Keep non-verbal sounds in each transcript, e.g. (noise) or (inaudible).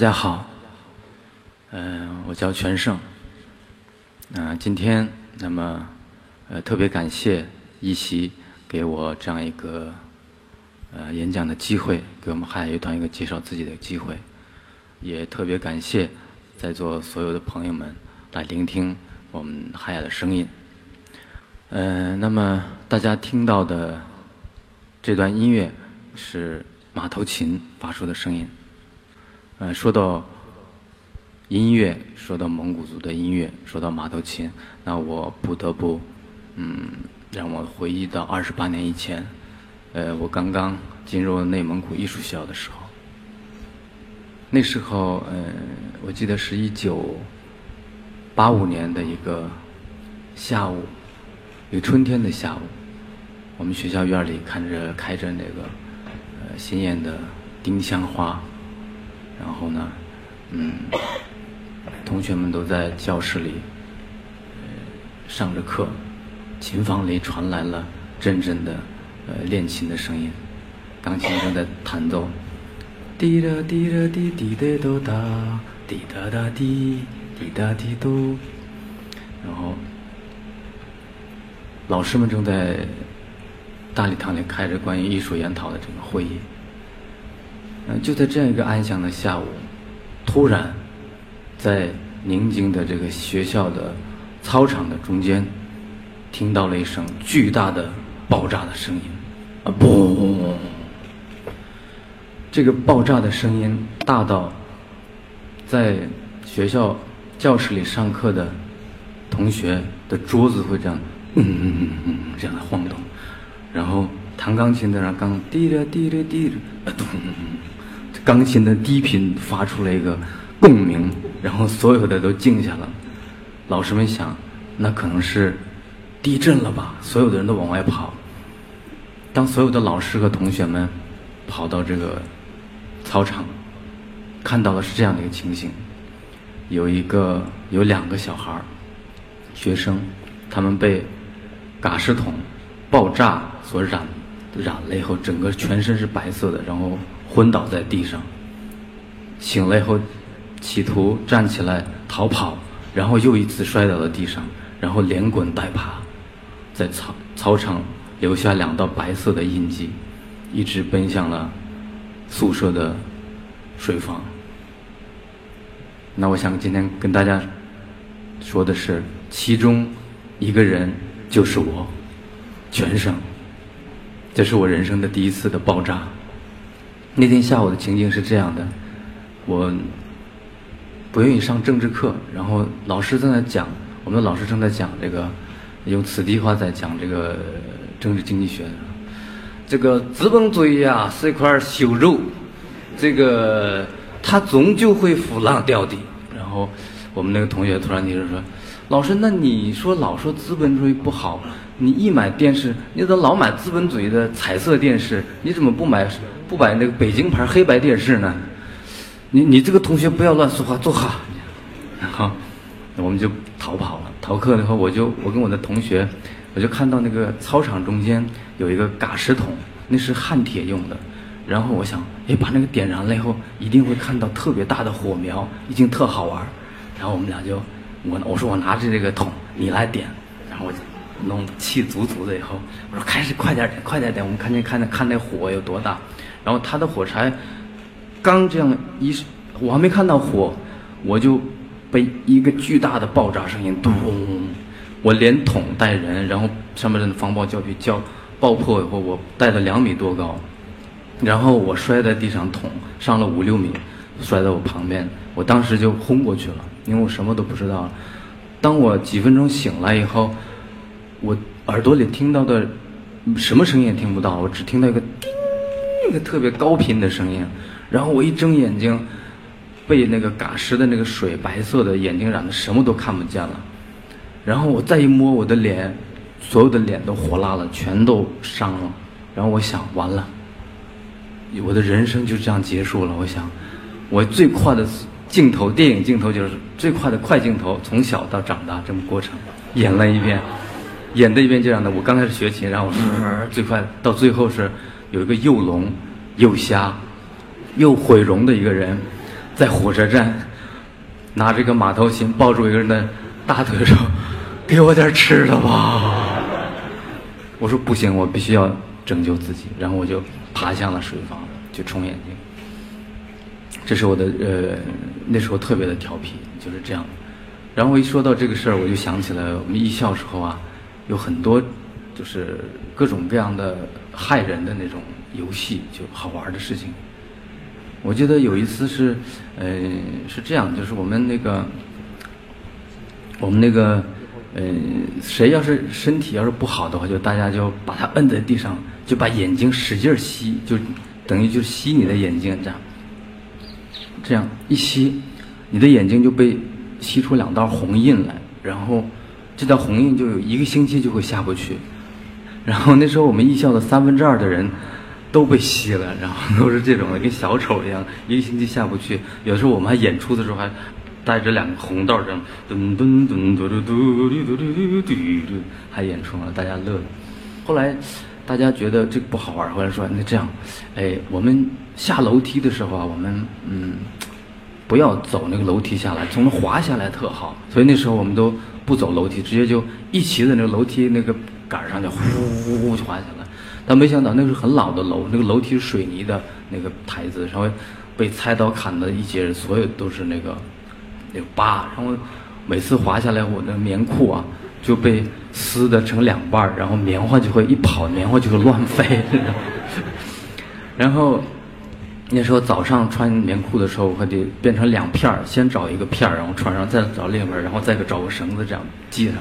大家好，嗯、我叫全胜。嗯、今天那么呃特别感谢一席给我这样一个呃演讲的机会，给我们海乐团一个介绍自己的机会，也特别感谢在座所有的朋友们来聆听我们海雅的声音。嗯、那么大家听到的这段音乐是马头琴发出的声音。呃，说到音乐，说到蒙古族的音乐，说到马头琴，那我不得不，嗯，让我回忆到二十八年以前，呃，我刚刚进入内蒙古艺术学校的时候，那时候，呃，我记得是一九八五年的一个下午，一个春天的下午，我们学校院里看着开着那个鲜艳的丁香花。然后呢，嗯，同学们都在教室里，上着课，琴房里传来了阵阵的呃练琴的声音，钢琴正在弹奏，滴答滴答滴滴答哆哒，滴答答滴滴答滴嘟，然后老师们正在大礼堂里开着关于艺术研讨的这个会议。就在这样一个安详的下午，突然，在宁静的这个学校的操场的中间，听到了一声巨大的爆炸的声音，啊，嘣！这个爆炸的声音大到，在学校教室里上课的同学的桌子会这样，嗯嗯嗯嗯这样的晃动，然后弹钢琴的让钢滴着滴着滴着，啊咚！钢琴的低频发出了一个共鸣，然后所有的都静下了。老师们想，那可能是地震了吧？所有的人都往外跑。当所有的老师和同学们跑到这个操场，看到的是这样的一个情形：有一个有两个小孩儿，学生，他们被嘎石桶爆炸所染染了以后，整个全身是白色的，然后。昏倒在地上，醒了以后，企图站起来逃跑，然后又一次摔倒在地上，然后连滚带爬，在操操场留下两道白色的印记，一直奔向了宿舍的水房。那我想今天跟大家说的是，其中一个人就是我，全胜。这是我人生的第一次的爆炸。那天下午的情景是这样的，我不愿意上政治课，然后老师正在讲，我们的老师正在讲这个，用此地话在讲这个政治经济学。这个资本主义啊是一块朽肉，这个它终究会腐烂掉的。然后我们那个同学突然提出说：“老师，那你说老说资本主义不好，你一买电视，你怎么老买资本主义的彩色电视？你怎么不买？”不买那个北京牌黑白电视呢？你你这个同学不要乱说话，坐好。好，我们就逃跑了。逃课以后，我就我跟我的同学，我就看到那个操场中间有一个嘎石桶，那是焊铁用的。然后我想，哎，把那个点燃了以后，一定会看到特别大的火苗，一定特好玩。然后我们俩就，我我说我拿着这个桶，你来点。然后我就弄气足足的以后，我说开始快点点，快点点。我们看见看那看那火有多大。然后他的火柴刚这样一，我还没看到火，我就被一个巨大的爆炸声音咚，我连桶带人，然后上面的防爆胶皮胶爆破以后，我带了两米多高，然后我摔在地上，桶上了五六米，摔在我旁边，我当时就昏过去了，因为我什么都不知道了。当我几分钟醒来以后，我耳朵里听到的什么声音也听不到，我只听到一个叮。一个特别高频的声音，然后我一睁眼睛，被那个嘎石的那个水白色的眼睛染的什么都看不见了。然后我再一摸我的脸，所有的脸都火辣了，全都伤了。然后我想，完了，我的人生就这样结束了。我想，我最快的镜头，电影镜头就是最快的快镜头，从小到长大这么过程，演了一遍，演的一遍这样的。我刚开始学琴，然后最快到最后是。有一个又聋又瞎又毁容的一个人，在火车站拿这个马头琴抱住一个人的大腿说：“给我点吃的吧。(laughs) ”我说不行，我必须要拯救自己。然后我就爬向了水房去冲眼睛。这是我的呃，那时候特别的调皮，就是这样。然后一说到这个事儿，我就想起来我们艺校时候啊，有很多就是各种各样的害人的那种游戏，就好玩的事情。我记得有一次是，呃，是这样，就是我们那个，我们那个，呃，谁要是身体要是不好的话，就大家就把他摁在地上，就把眼睛使劲吸，就等于就吸你的眼睛这样，这样一吸，你的眼睛就被吸出两道红印来，然后这道红印就有一个星期就会下不去。然后那时候我们艺校的三分之二的人都被吸了，然后都是这种的，跟小丑一样，一个星期下不去。有时候我们还演出的时候还带着两个红道灯，噔噔噔嘟嘟嘟嘟嘟嘟嘟嘟嘟，还演出了，大家乐。后来大家觉得这个不好玩，后来说那这样，哎，我们下楼梯的时候啊，我们嗯，不要走那个楼梯下来，从那滑下来特好。所以那时候我们都不走楼梯，直接就一骑在那个楼梯那个杆上就呼呼呼就滑下来。但没想到那是很老的楼，那个楼梯是水泥的那个台子，稍微被菜刀砍的一截，所有都是那个那个疤。然后每次滑下来，我的棉裤啊就被撕的成两半儿，然后棉花就会一跑，棉花就会乱飞。(laughs) 然后那时候早上穿棉裤的时候，我还得变成两片儿，先找一个片儿，然后穿上，再找另一片，然后再找个绳子这样系上。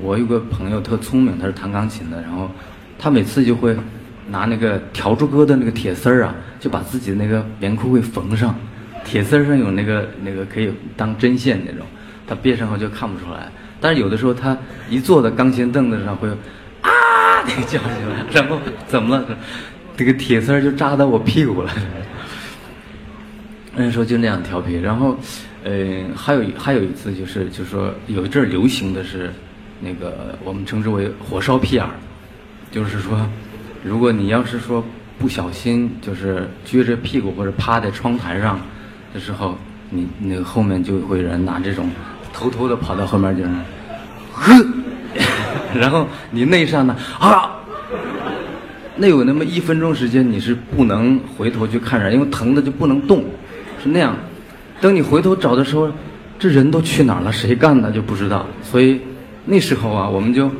我有个朋友特聪明，他是弹钢琴的，然后。他每次就会拿那个笤帚哥的那个铁丝儿啊，就把自己的那个棉裤给缝上。铁丝儿上有那个那个可以当针线那种，他别上后就看不出来。但是有的时候他一坐在钢琴凳子上会啊那叫起来，然后怎么了？这个铁丝就扎到我屁股了。那时候就那样调皮。然后，呃，还有还有一次就是，就是说有一阵流行的是那个我们称之为火烧屁眼儿。就是说，如果你要是说不小心，就是撅着屁股或者趴在窗台上的时候，你那个后面就会有人拿这种偷偷的跑到后面就是，呵，(laughs) 然后你那一刹那啊，那有那么一分钟时间你是不能回头去看人，因为疼的就不能动，那样。等你回头找的时候，这人都去哪儿了？谁干的就不知道。所以那时候啊，我们就。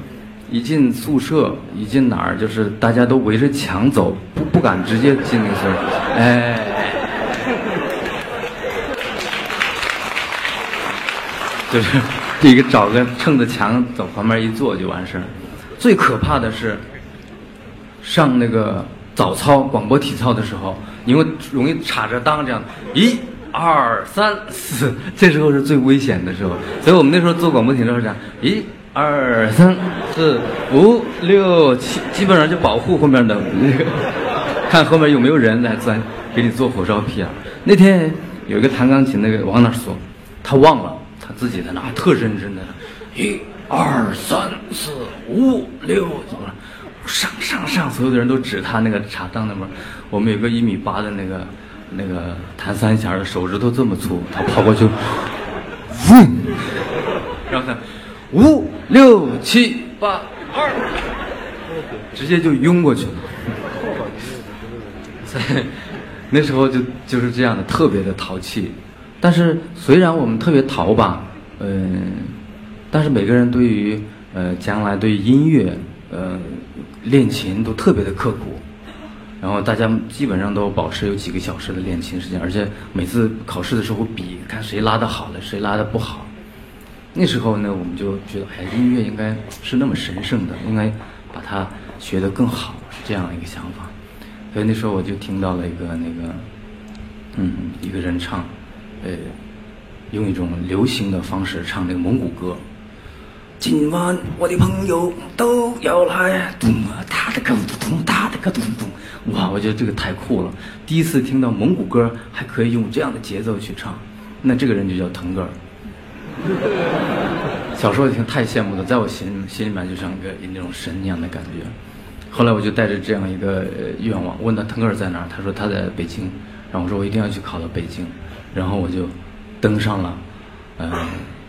一进宿舍，一进哪儿就是大家都围着墙走，不不敢直接进那个宿舍，哎，就是一个找个撑着墙走旁边一坐就完事儿。最可怕的是上那个早操广播体操的时候，因为容易插着裆这样，一、二、三、四，这时候是最危险的时候。所以我们那时候做广播体操是这样，一。二三四五六七，基本上就保护后面的，(laughs) 看后面有没有人来钻，给你做火烧屁啊。那天有一个弹钢琴那个往哪坐，他忘了，他自己在那特认真的，一二三四五六，怎么了？上上上，所有的人都指他那个茶档那边。我们有个一米八的那个那个弹三弦的，手指头这么粗，他跑过去，嗡，然后他。五六七八二，直接就晕过去了。(laughs) 在那时候就就是这样的，特别的淘气。但是虽然我们特别淘吧，嗯，但是每个人对于呃将来对音乐呃练琴都特别的刻苦。然后大家基本上都保持有几个小时的练琴时间，而且每次考试的时候比看谁拉的好了，谁拉的不好。那时候呢，我们就觉得，哎，音乐应该是那么神圣的，应该把它学得更好，这样一个想法。所以那时候我就听到了一个那个，嗯，一个人唱，呃，用一种流行的方式唱那个蒙古歌。今晚我的朋友都要来，咚啊哒的个咚咚哒的个咚咚，哇，我觉得这个太酷了。第一次听到蒙古歌还可以用这样的节奏去唱，那这个人就叫腾格尔。小时候听太羡慕了，在我心心里面就像个那种神一样的感觉。后来我就带着这样一个愿望，问他腾格尔在哪儿，他说他在北京。然后我说我一定要去考到北京。然后我就登上了，呃，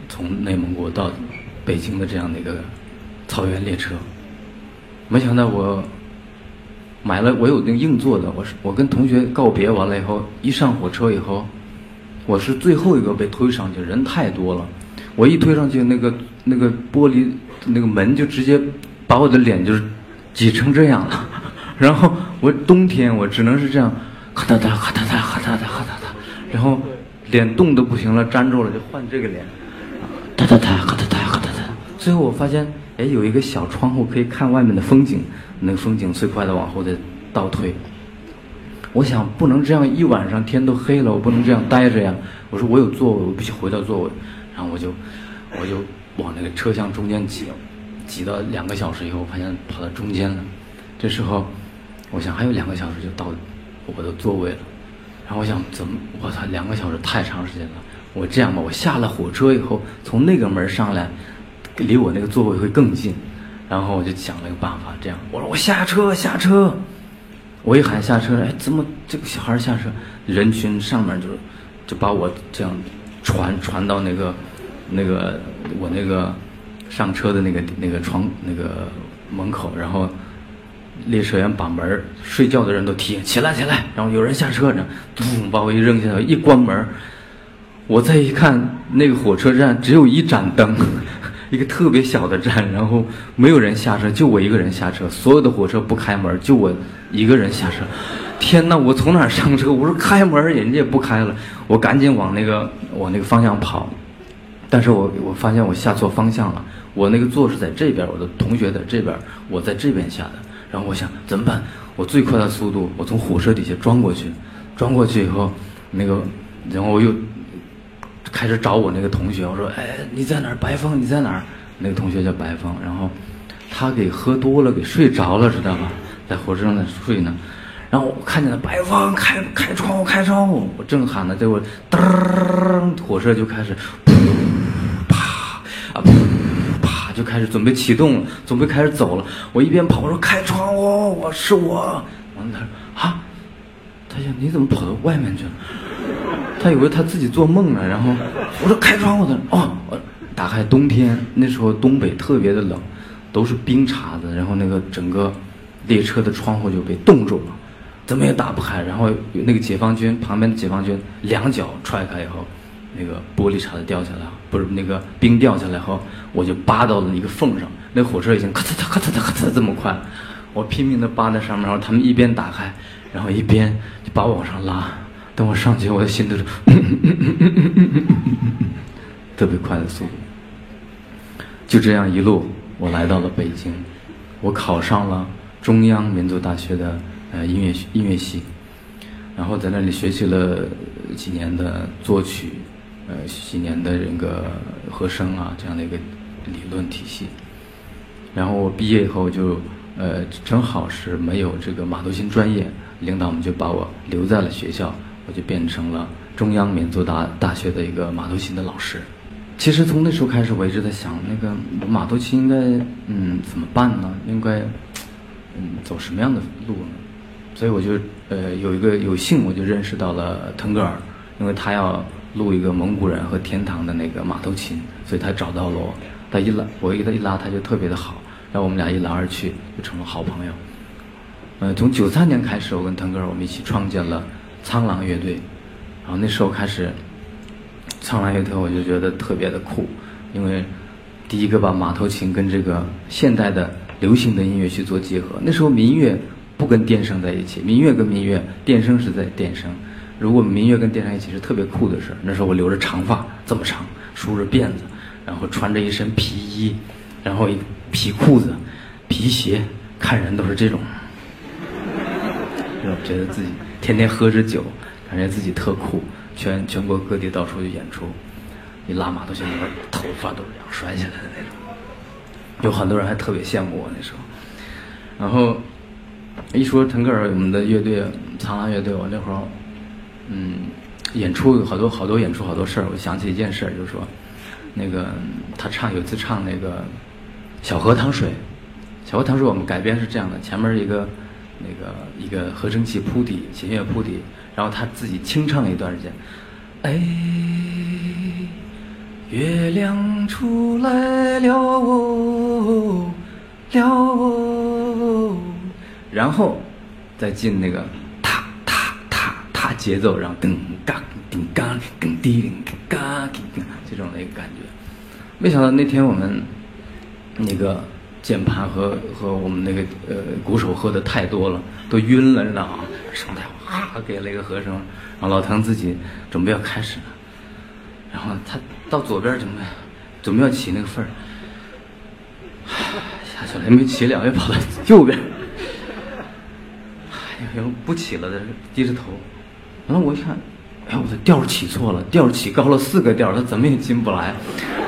从内蒙古到北京的这样的一个草原列车。没想到我买了，我有那个硬座的，我是我跟同学告别完了以后，一上火车以后，我是最后一个被推上去，人太多了，我一推上去，那个那个玻璃那个门就直接把我的脸就是挤成这样了，(laughs) 然后我冬天我只能是这样，咔哒哒咔哒哒咔哒哒咔哒哒，然后脸冻得不行了，粘住了就换这个脸，哒哒哒咔哒哒咔哒哒，最后我发现。哎，有一个小窗户可以看外面的风景，那个风景最快的往后再倒退。我想不能这样一晚上天都黑了，我不能这样待着呀。我说我有座位，我必须回到座位。然后我就我就往那个车厢中间挤，挤到两个小时以后，我发现跑到中间了。这时候我想还有两个小时就到我的座位了。然后我想怎么？我操，两个小时太长时间了。我这样吧，我下了火车以后从那个门上来。离我那个座位会更近，然后我就想了个办法，这样。我说我下车下车，我一喊下车，哎，怎么这个小孩下车？人群上面就就把我这样传传到那个那个我那个上车的那个那个床那个门口，然后列车员把门睡觉的人都提醒起来起来，然后有人下车，呢，咚把我一扔下来，一关门，我再一看那个火车站只有一盏灯。一个特别小的站，然后没有人下车，就我一个人下车。所有的火车不开门，就我一个人下车。天哪！我从哪上车？我说开门，人家也不开了。我赶紧往那个往那个方向跑，但是我我发现我下错方向了。我那个座是在这边，我的同学在这边，我在这边下的。然后我想怎么办？我最快的速度，我从火车底下钻过去，钻过去以后，那个，然后我又。开始找我那个同学，我说：“哎，你在哪儿？白峰，你在哪儿？”那个同学叫白峰，然后他给喝多了，给睡着了，知道吧？在火车上在睡呢。然后我看见了白峰，开开窗户，开窗户！我正喊呢，结果噔，火车就开始噗啪啊噗啪就开始准备启动了，准备开始走了。我一边跑，我说：“开窗户，我是我。”完了，他说：“啊，他说你怎么跑到外面去了？” (laughs) 他以为他自己做梦呢，然后我说开窗户的哦，打开冬天那时候东北特别的冷，都是冰碴子，然后那个整个列车的窗户就被冻住了，怎么也打不开。然后那个解放军旁边的解放军两脚踹开以后，那个玻璃碴子掉下来，不是那个冰掉下来后，我就扒到了一个缝上。那火车已经咔嚓嚓咔嚓咔嚓这么快，我拼命的扒在上面，然后他们一边打开，然后一边就把我往上拉。等我上去，我的心都是特别快的速度。就这样一路，我来到了北京，我考上了中央民族大学的呃音乐音乐系，然后在那里学习了几年的作曲，呃几年的这个和声啊这样的一个理论体系。然后我毕业以后就呃正好是没有这个马头琴专业，领导们就把我留在了学校。我就变成了中央民族大大学的一个马头琴的老师。其实从那时候开始，我一直在想，那个马头琴应该嗯怎么办呢？应该嗯走什么样的路呢？所以我就呃有一个有幸，我就认识到了腾格尔，因为他要录一个蒙古人和天堂的那个马头琴，所以他找到了我。他一拉我一他一拉，他就特别的好，然后我们俩一来二去就成了好朋友。嗯，从九三年开始，我跟腾格尔我们一起创建了。苍狼乐队，然后那时候开始，苍狼乐队我就觉得特别的酷，因为第一个把马头琴跟这个现代的流行的音乐去做结合。那时候民乐不跟电声在一起，民乐跟民乐，电声是在电声。如果民乐跟电声一起是特别酷的事儿那时候我留着长发，这么长，梳着辫子，然后穿着一身皮衣，然后一皮裤子、皮鞋，看人都是这种，(laughs) 就觉得自己。天天喝着酒，感觉自己特酷，全全国各地到处去演出，一拉马头琴，那头发都是这样甩起来的那种，有很多人还特别羡慕我那时候。然后一说腾格尔，我们的乐队苍狼乐队，我那会儿，嗯，演出有好多好多演出好多事儿，我想起一件事儿，就是说，那个他唱有一次唱那个小河淌水，小河淌水我们改编是这样的，前面一个。那个一个合成器铺底，弦乐铺底，然后他自己清唱一段时间，哎，月亮出来了哦，了哦，然后再进那个踏踏踏踏节奏，然后噔嘎噔嘎噔滴噔嘎噔嘎这种的一个感觉。没想到那天我们那个键盘和和我们那个呃鼓手喝的太多了，都晕了，知道吗？上台哗给了一个和声，然后老唐自己准备要开始了，然后他到左边准备准备要起那个份儿，下去了也没起了，又跑到右边，哎呀，不起了，低着头，然后我一看，哎呀，我的调起错了，调起高了四个调，他怎么也进不来。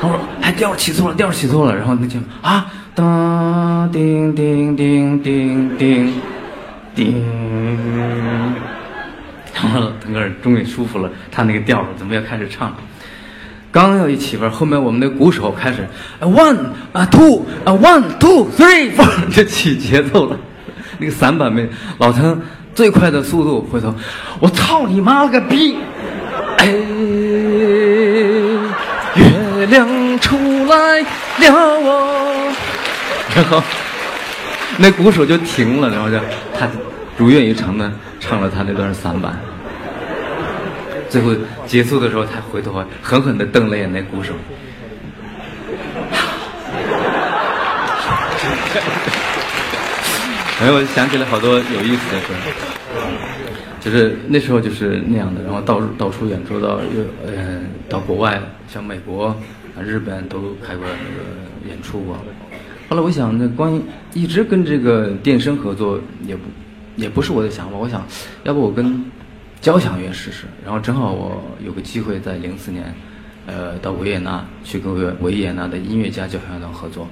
他说：“哎，调起错了，调起错了。”然后那就啊，当叮叮叮叮叮叮，然后腾格尔终于舒服了，他那个调了准备要开始唱了。刚要一起份儿，后面我们那鼓手开始 one 啊 two 啊 one two three four 就起节奏了。那个散板没老腾最快的速度回头，我操你妈了个逼！哎，月亮出来了哦，然 (laughs) 后那鼓手就停了，然后就他如愿以偿的唱了他那段散板。最后结束的时候，他回头狠狠的瞪了眼那鼓手。(laughs) 哎，我想起了好多有意思的事儿，就是那时候就是那样的，然后到到处演出，到又嗯到国外，像美国、啊日本都开过那个演出过。后来我想，那关于一直跟这个电声合作，也不也不是我的想法。我想要不我跟交响乐试试。然后正好我有个机会在零四年，呃，到维也纳去跟维维也纳的音乐家交响乐团合作，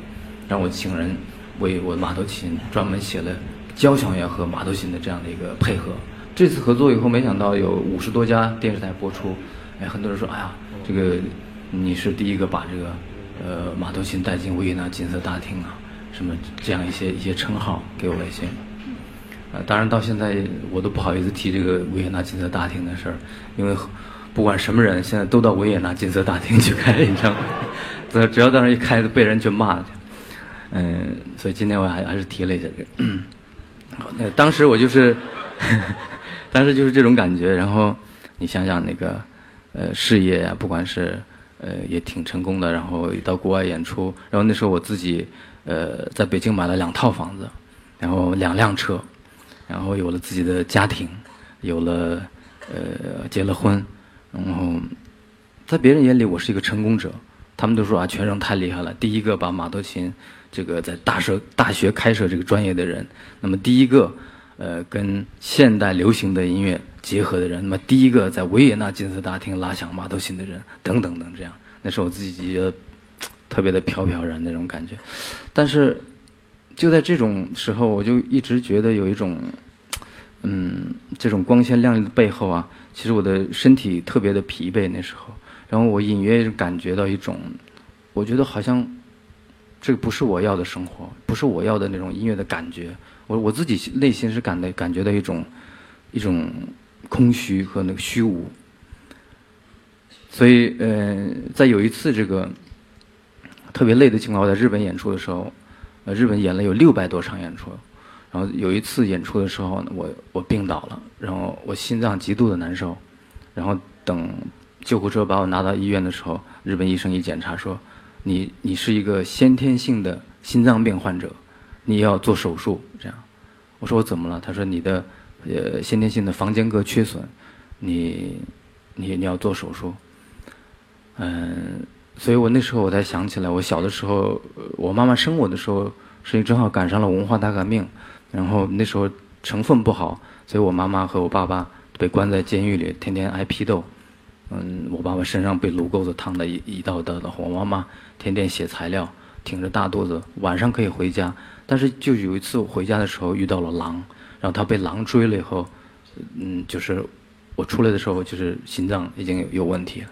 让我请人为我马头琴专门写了交响乐和马头琴的这样的一个配合。这次合作以后，没想到有五十多家电视台播出，哎，很多人说，哎呀，这个你是第一个把这个呃马头琴带进维也纳金色大厅啊，什么这样一些一些称号给我了一些。呃，当然到现在我都不好意思提这个维也纳金色大厅的事儿，因为不管什么人现在都到维也纳金色大厅去开演唱会，只 (laughs) 只要在那一开，被人就骂去。嗯，所以今天我还还是提了一下这个。好，那当时我就是，(laughs) 当时就是这种感觉。然后你想想那个，呃，事业呀、不管是呃也挺成功的，然后到国外演出，然后那时候我自己呃在北京买了两套房子，然后两辆车，然后有了自己的家庭，有了呃结了婚，然后在别人眼里我是一个成功者，他们都说啊全胜太厉害了，第一个把马头琴这个在大社大学开设这个专业的人，那么第一个呃跟现代流行的音乐结合的人，那么第一个在维也纳金色大厅拉响马头琴的人，等等等这样，那是我自己觉得特别的飘飘然那种感觉，但是就在这种时候，我就一直觉得有一种。嗯，这种光鲜亮丽的背后啊，其实我的身体特别的疲惫那时候，然后我隐约感觉到一种，我觉得好像这不是我要的生活，不是我要的那种音乐的感觉，我我自己内心是感的感觉到一种一种空虚和那个虚无，所以呃，在有一次这个特别累的情况，我在日本演出的时候，呃，日本演了有六百多场演出。然后有一次演出的时候，我我病倒了，然后我心脏极度的难受，然后等救护车把我拿到医院的时候，日本医生一检查说，你你是一个先天性的心脏病患者，你要做手术。这样，我说我怎么了？他说你的呃先天性的房间隔缺损，你你你要做手术。嗯，所以我那时候我才想起来，我小的时候，我妈妈生我的时候，是正好赶上了文化大革命。然后那时候成分不好，所以我妈妈和我爸爸被关在监狱里，天天挨批斗。嗯，我爸爸身上被炉钩子烫的一一道道的，我妈妈天天写材料，挺着大肚子，晚上可以回家。但是就有一次我回家的时候遇到了狼，然后他被狼追了以后，嗯，就是我出来的时候就是心脏已经有有问题了。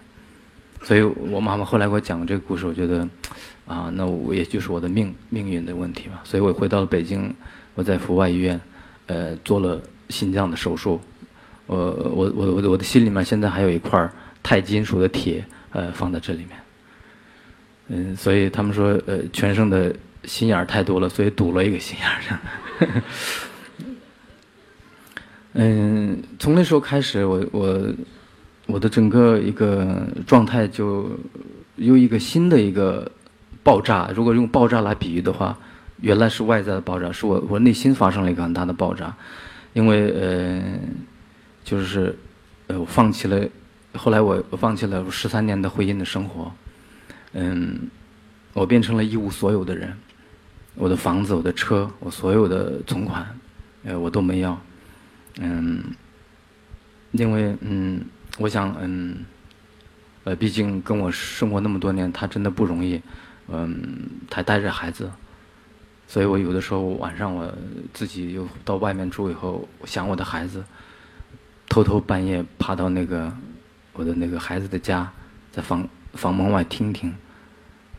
所以我妈妈后来给我讲这个故事，我觉得啊，那我也就是我的命命运的问题吧。所以我回到了北京。我在阜外医院，呃，做了心脏的手术。我我我我我的心里面现在还有一块钛金属的铁，呃，放在这里面。嗯，所以他们说，呃，全胜的心眼儿太多了，所以堵了一个心眼儿。嗯，从那时候开始，我我我的整个一个状态就有一个新的一个爆炸。如果用爆炸来比喻的话，原来是外在的爆炸，是我我内心发生了一个很大的爆炸，因为呃，就是呃，我放弃了，后来我我放弃了十三年的婚姻的生活，嗯，我变成了一无所有的人，我的房子、我的车、我所有的存款，呃，我都没要。嗯，因为嗯，我想嗯，呃，毕竟跟我生活那么多年，他真的不容易，嗯，他带着孩子，所以我有的时候晚上我自己又到外面住以后，想我的孩子，偷偷半夜爬到那个我的那个孩子的家，在房房门外听听，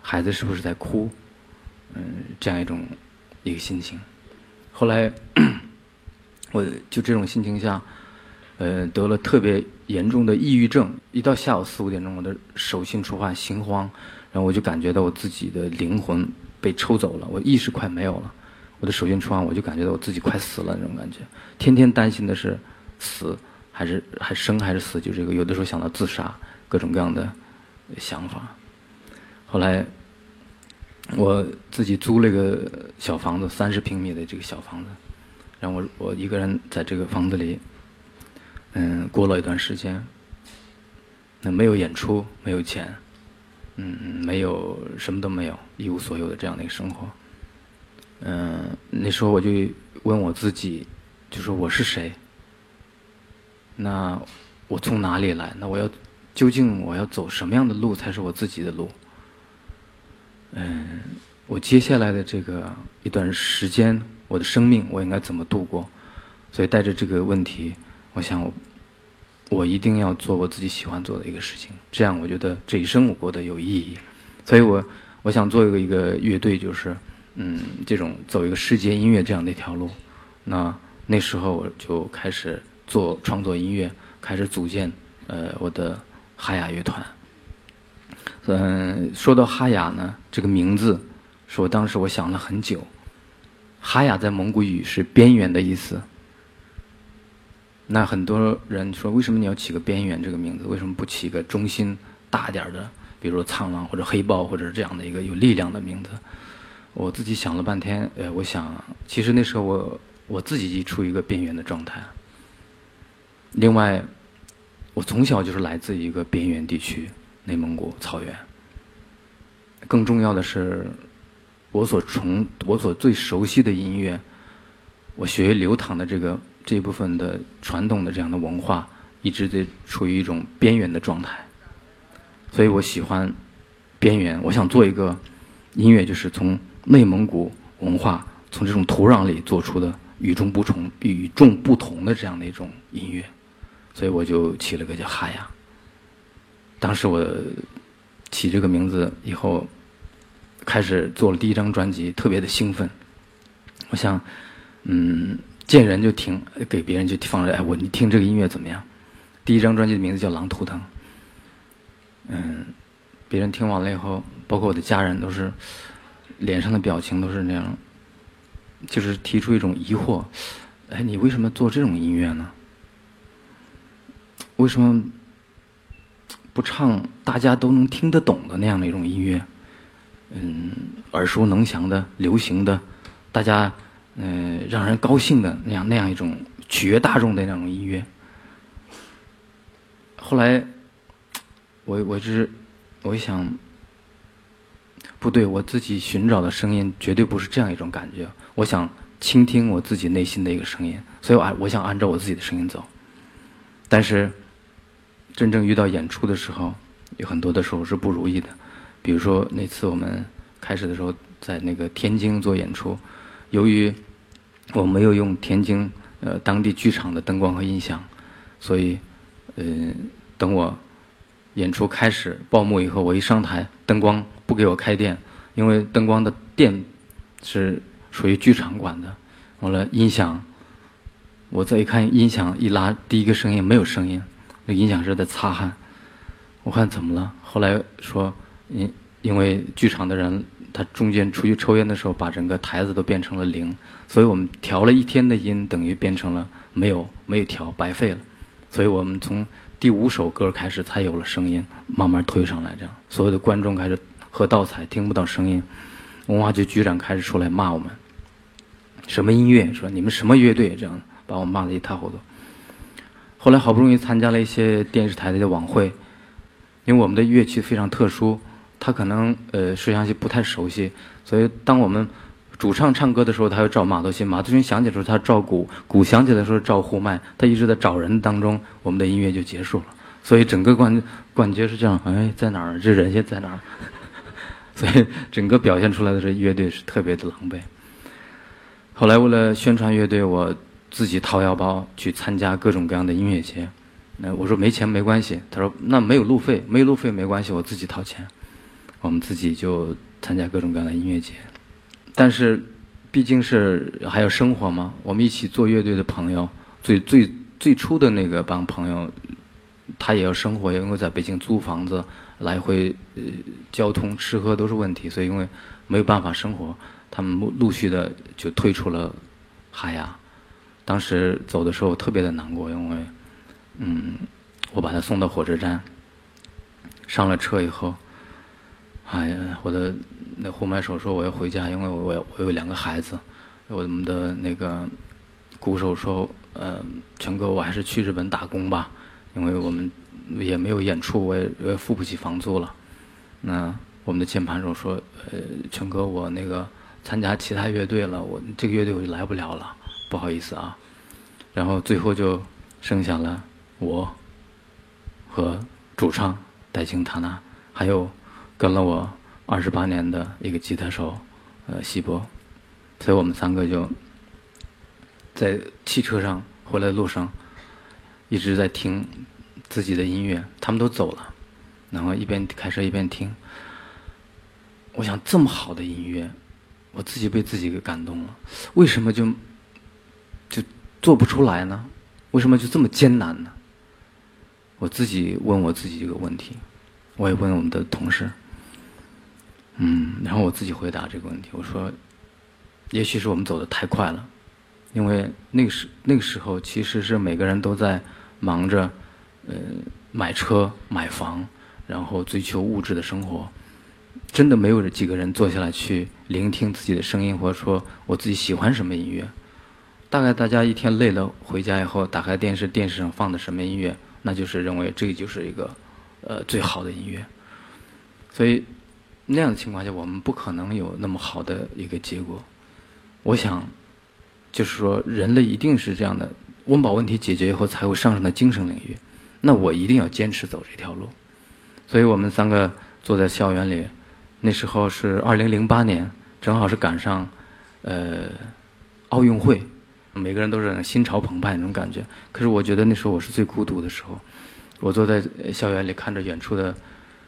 孩子是不是在哭，嗯，这样一种一个心情，后来。我就这种心情下，呃，得了特别严重的抑郁症。一到下午四五点钟，我的手心出汗、心慌，然后我就感觉到我自己的灵魂被抽走了，我意识快没有了。我的手心出汗，我就感觉到我自己快死了那种感觉。天天担心的是死还是还生还是死，就这个有的时候想到自杀，各种各样的想法。后来我自己租了一个小房子，三十平米的这个小房子。让我我一个人在这个房子里，嗯，过了一段时间，那没有演出，没有钱，嗯，没有什么都没有，一无所有的这样的一个生活，嗯，那时候我就问我自己，就说我是谁？那我从哪里来？那我要究竟我要走什么样的路才是我自己的路？嗯，我接下来的这个一段时间。我的生命我应该怎么度过？所以带着这个问题，我想我一定要做我自己喜欢做的一个事情，这样我觉得这一生我过得有意义。所以我我想做一个一个乐队，就是嗯，这种走一个世界音乐这样的一条路。那那时候我就开始做创作音乐，开始组建呃我的哈雅乐团。嗯，说到哈雅呢，这个名字是我当时我想了很久。哈雅在蒙古语是边缘的意思。那很多人说，为什么你要起个边缘这个名字？为什么不起个中心大点的，比如说苍狼或者黑豹或者这样的一个有力量的名字？我自己想了半天，呃，我想，其实那时候我我自己处于一个边缘的状态。另外，我从小就是来自一个边缘地区，内蒙古草原。更重要的是。我所从我所最熟悉的音乐，我血液流淌的这个这部分的传统的这样的文化，一直在处于一种边缘的状态。所以我喜欢边缘，我想做一个音乐，就是从内蒙古文化从这种土壤里做出的与众不同、与众不同的这样的一种音乐。所以我就起了个叫哈雅。当时我起这个名字以后。开始做了第一张专辑，特别的兴奋。我想，嗯，见人就听，给别人就放着。哎，我你听这个音乐怎么样？第一张专辑的名字叫《狼图腾》。嗯，别人听完了以后，包括我的家人，都是脸上的表情都是那样，就是提出一种疑惑：哎，你为什么做这种音乐呢？为什么不唱大家都能听得懂的那样的一种音乐？嗯，耳熟能详的、流行的，大家嗯让人高兴的那样那样一种取悦大众的那种音乐。后来，我我是我一想，不对，我自己寻找的声音绝对不是这样一种感觉。我想倾听我自己内心的一个声音，所以我按我想按照我自己的声音走。但是，真正遇到演出的时候，有很多的时候是不如意的。比如说那次我们开始的时候在那个天津做演出，由于我没有用天津呃当地剧场的灯光和音响，所以呃等我演出开始报幕以后，我一上台灯光不给我开电，因为灯光的电是属于剧场管的。完了音响，我再一看音响一拉，第一个声音没有声音，那音响是在擦汗。我看怎么了？后来说，因因为剧场的人他中间出去抽烟的时候，把整个台子都变成了零，所以我们调了一天的音，等于变成了没有没有调，白费了。所以我们从第五首歌开始才有了声音，慢慢推上来，这样所有的观众开始喝倒彩，听不到声音。文化局局长开始出来骂我们，什么音乐？说你们什么乐队？这样把我骂得一塌糊涂。后来好不容易参加了一些电视台的晚会，因为我们的乐器非常特殊，他可能呃摄像机不太熟悉，所以当我们主唱唱歌的时候，他要照马头琴；马头琴响起的时候，他照鼓；鼓响起的时候照呼麦。他一直在找人当中，我们的音乐就结束了。所以整个冠冠节是这样：哎，在哪儿？这人现在哪儿？(laughs) 所以整个表现出来的这乐队是特别的狼狈。后来为了宣传乐队，我自己掏腰包去参加各种各样的音乐节。那我说没钱没关系，他说那没有路费，没有路费没关系，我自己掏钱。我们自己就参加各种各样的音乐节。但是毕竟是还有生活嘛，我们一起做乐队的朋友，最最最初的那个帮朋友，他也要生活，因为在北京租房子。来回呃交通吃喝都是问题，所以因为没有办法生活，他们陆续的就退出了海雅。当时走的时候特别的难过，因为嗯，我把他送到火车站，上了车以后，哎呀，我的那呼麦手说我要回家，因为我我有两个孩子。我们的那个鼓手说，呃，全哥，我还是去日本打工吧，因为我们。也没有演出，我也我也付不起房租了。那我们的键盘手说：“呃，全哥，我那个参加其他乐队了，我这个乐队我就来不了了，不好意思啊。”然后最后就剩下了我和主唱戴青塔娜，还有跟了我二十八年的一个吉他手呃西波，所以我们三个就在汽车上回来的路上一直在听。自己的音乐，他们都走了，然后一边开车一边听。我想这么好的音乐，我自己被自己给感动了，为什么就就做不出来呢？为什么就这么艰难呢？我自己问我自己一个问题，我也问我们的同事，嗯，然后我自己回答这个问题，我说，也许是我们走的太快了，因为那个时那个时候其实是每个人都在忙着。呃，买车买房，然后追求物质的生活，真的没有几个人坐下来去聆听自己的声音，或者说我自己喜欢什么音乐。大概大家一天累了回家以后，打开电视，电视上放的什么音乐，那就是认为这就是一个呃最好的音乐。所以那样的情况下，我们不可能有那么好的一个结果。我想，就是说人类一定是这样的，温饱问题解决以后，才会上升到精神领域。那我一定要坚持走这条路，所以我们三个坐在校园里，那时候是二零零八年，正好是赶上，呃，奥运会，每个人都是心潮澎湃那种感觉。可是我觉得那时候我是最孤独的时候，我坐在校园里看着远处的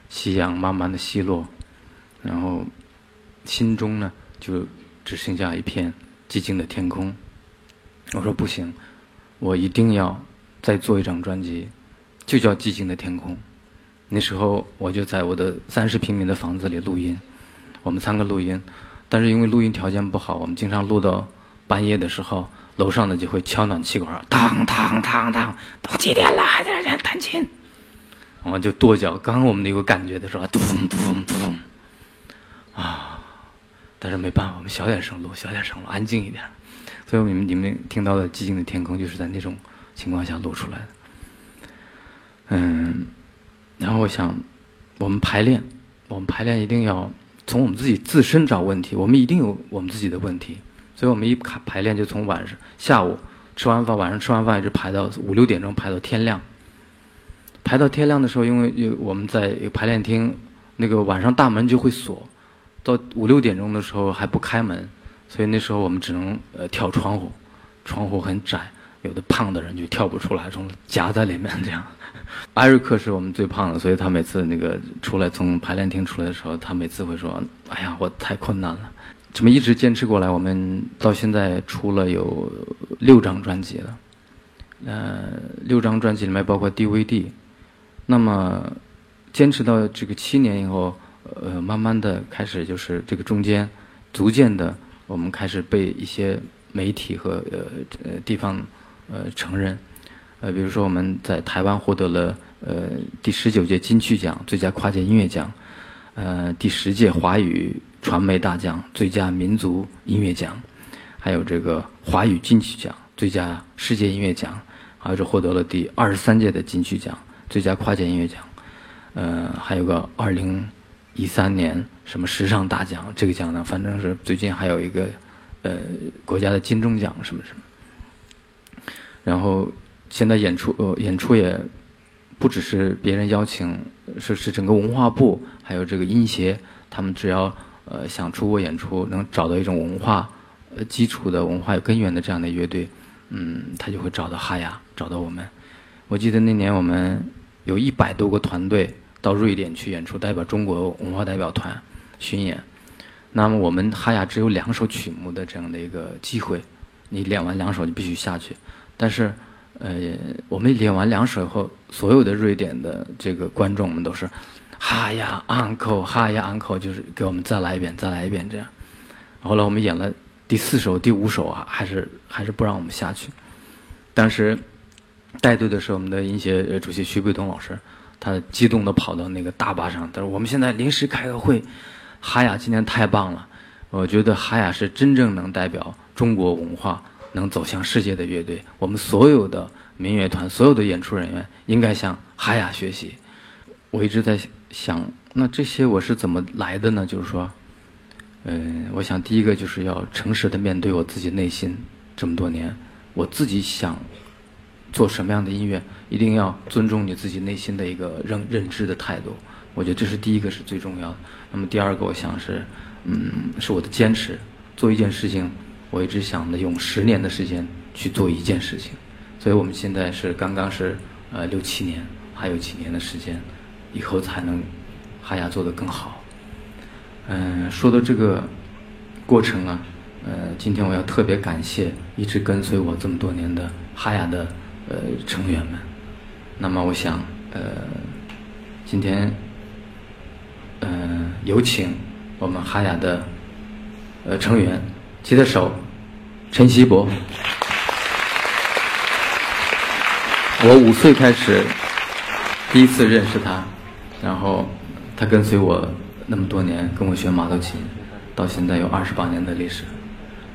夕阳慢慢的西落，然后心中呢就只剩下一片寂静的天空。我说不行，我一定要再做一张专辑。就叫寂静的天空。那时候我就在我的三十平米的房子里录音，我们三个录音，但是因为录音条件不好，我们经常录到半夜的时候，楼上的就会敲暖气管，当当当当，都几点了还在这弹琴，然后就跺脚。刚刚我们有个感觉的时候，咚咚 (laughs) 咚，啊！但是没办法，我们小点声录，小点声录，安静一点。所以你们你们听到的寂静的天空，就是在那种情况下录出来的。嗯，然后我想，我们排练，我们排练一定要从我们自己自身找问题。我们一定有我们自己的问题，所以我们一排排练就从晚上下午吃完饭，晚上吃完饭一直排到五六点钟，排到天亮。排到天亮的时候，因为有我们在排练厅，那个晚上大门就会锁，到五六点钟的时候还不开门，所以那时候我们只能呃跳窗户，窗户很窄，有的胖的人就跳不出来，从夹在里面这样。艾瑞克是我们最胖的，所以他每次那个出来从排练厅出来的时候，他每次会说：“哎呀，我太困难了。”这么一直坚持过来，我们到现在出了有六张专辑了。呃，六张专辑里面包括 DVD。那么坚持到这个七年以后，呃，慢慢的开始就是这个中间，逐渐的我们开始被一些媒体和呃呃地方呃承认，呃，比如说我们在台湾获得了呃第十九届金曲奖最佳跨界音乐奖，呃第十届华语传媒大奖最佳民族音乐奖，还有这个华语金曲奖最佳世界音乐奖，还有是获得了第二十三届的金曲奖最佳跨界音乐奖。呃，还有个二零一三年什么时尚大奖，这个奖呢，反正是最近还有一个呃国家的金钟奖什么什么。然后现在演出呃演出也不只是别人邀请，是是整个文化部还有这个音协，他们只要呃想出国演出，能找到一种文化呃基础的文化有根源的这样的乐队，嗯，他就会找到哈雅，找到我们。我记得那年我们。有一百多个团队到瑞典去演出，代表中国文化代表团巡演。那么我们哈雅只有两首曲目的这样的一个机会，你练完两首你必须下去。但是，呃，我们练完两首以后，所有的瑞典的这个观众们都是哈呀 uncle 哈呀 uncle，就是给我们再来一遍，再来一遍这样。后来我们演了第四首、第五首啊，还是还是不让我们下去。当时。带队的是我们的音协主席徐桂东老师，他激动地跑到那个大巴上，他说：“我们现在临时开个会，哈雅今天太棒了，我觉得哈雅是真正能代表中国文化能走向世界的乐队，我们所有的民乐团、所有的演出人员应该向哈雅学习。”我一直在想，那这些我是怎么来的呢？就是说，嗯，我想第一个就是要诚实的面对我自己内心，这么多年，我自己想。做什么样的音乐，一定要尊重你自己内心的一个认认知的态度。我觉得这是第一个是最重要的。那么第二个，我想是，嗯，是我的坚持。做一件事情，我一直想的用十年的时间去做一件事情。所以我们现在是刚刚是呃六七年，还有几年的时间，以后才能哈雅做得更好。嗯，说到这个过程啊，呃，今天我要特别感谢一直跟随我这么多年的哈雅的。呃，成员们，那么我想，呃，今天，呃，有请我们哈雅的呃成员，吉他手陈锡博。我五岁开始第一次认识他，然后他跟随我那么多年，跟我学马头琴，到现在有二十八年的历史。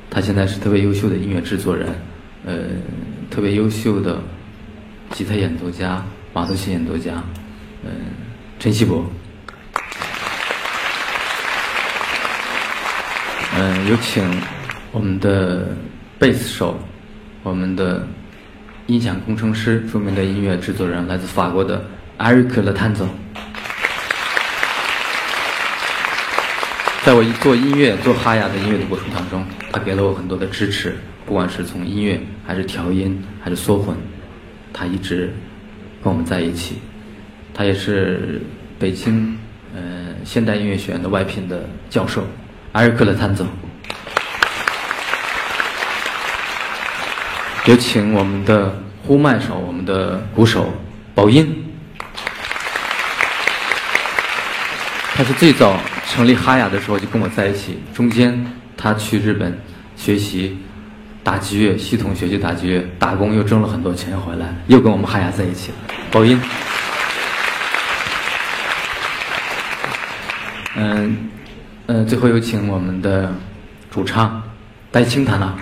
他现在是特别优秀的音乐制作人，呃。特别优秀的吉他演奏家、马头琴演奏家，嗯，陈锡博。嗯，有请我们的贝斯手，我们的音响工程师，著名的音乐制作人，来自法国的艾瑞克·勒坦总。在我做音乐、做哈雅的音乐的过程当中，他给了我很多的支持。不管是从音乐，还是调音，还是缩混，他一直跟我们在一起。他也是北京呃现代音乐学院的外聘的教授，艾瑞克的弹奏。有请我们的呼麦手，我们的鼓手宝音。他是最早成立哈雅的时候就跟我在一起，中间他去日本学习。打击乐系统学习打击乐，打工又挣了很多钱回来，又跟我们哈雅在一起了。宝音，嗯，呃，最后有请我们的主唱戴青谈了。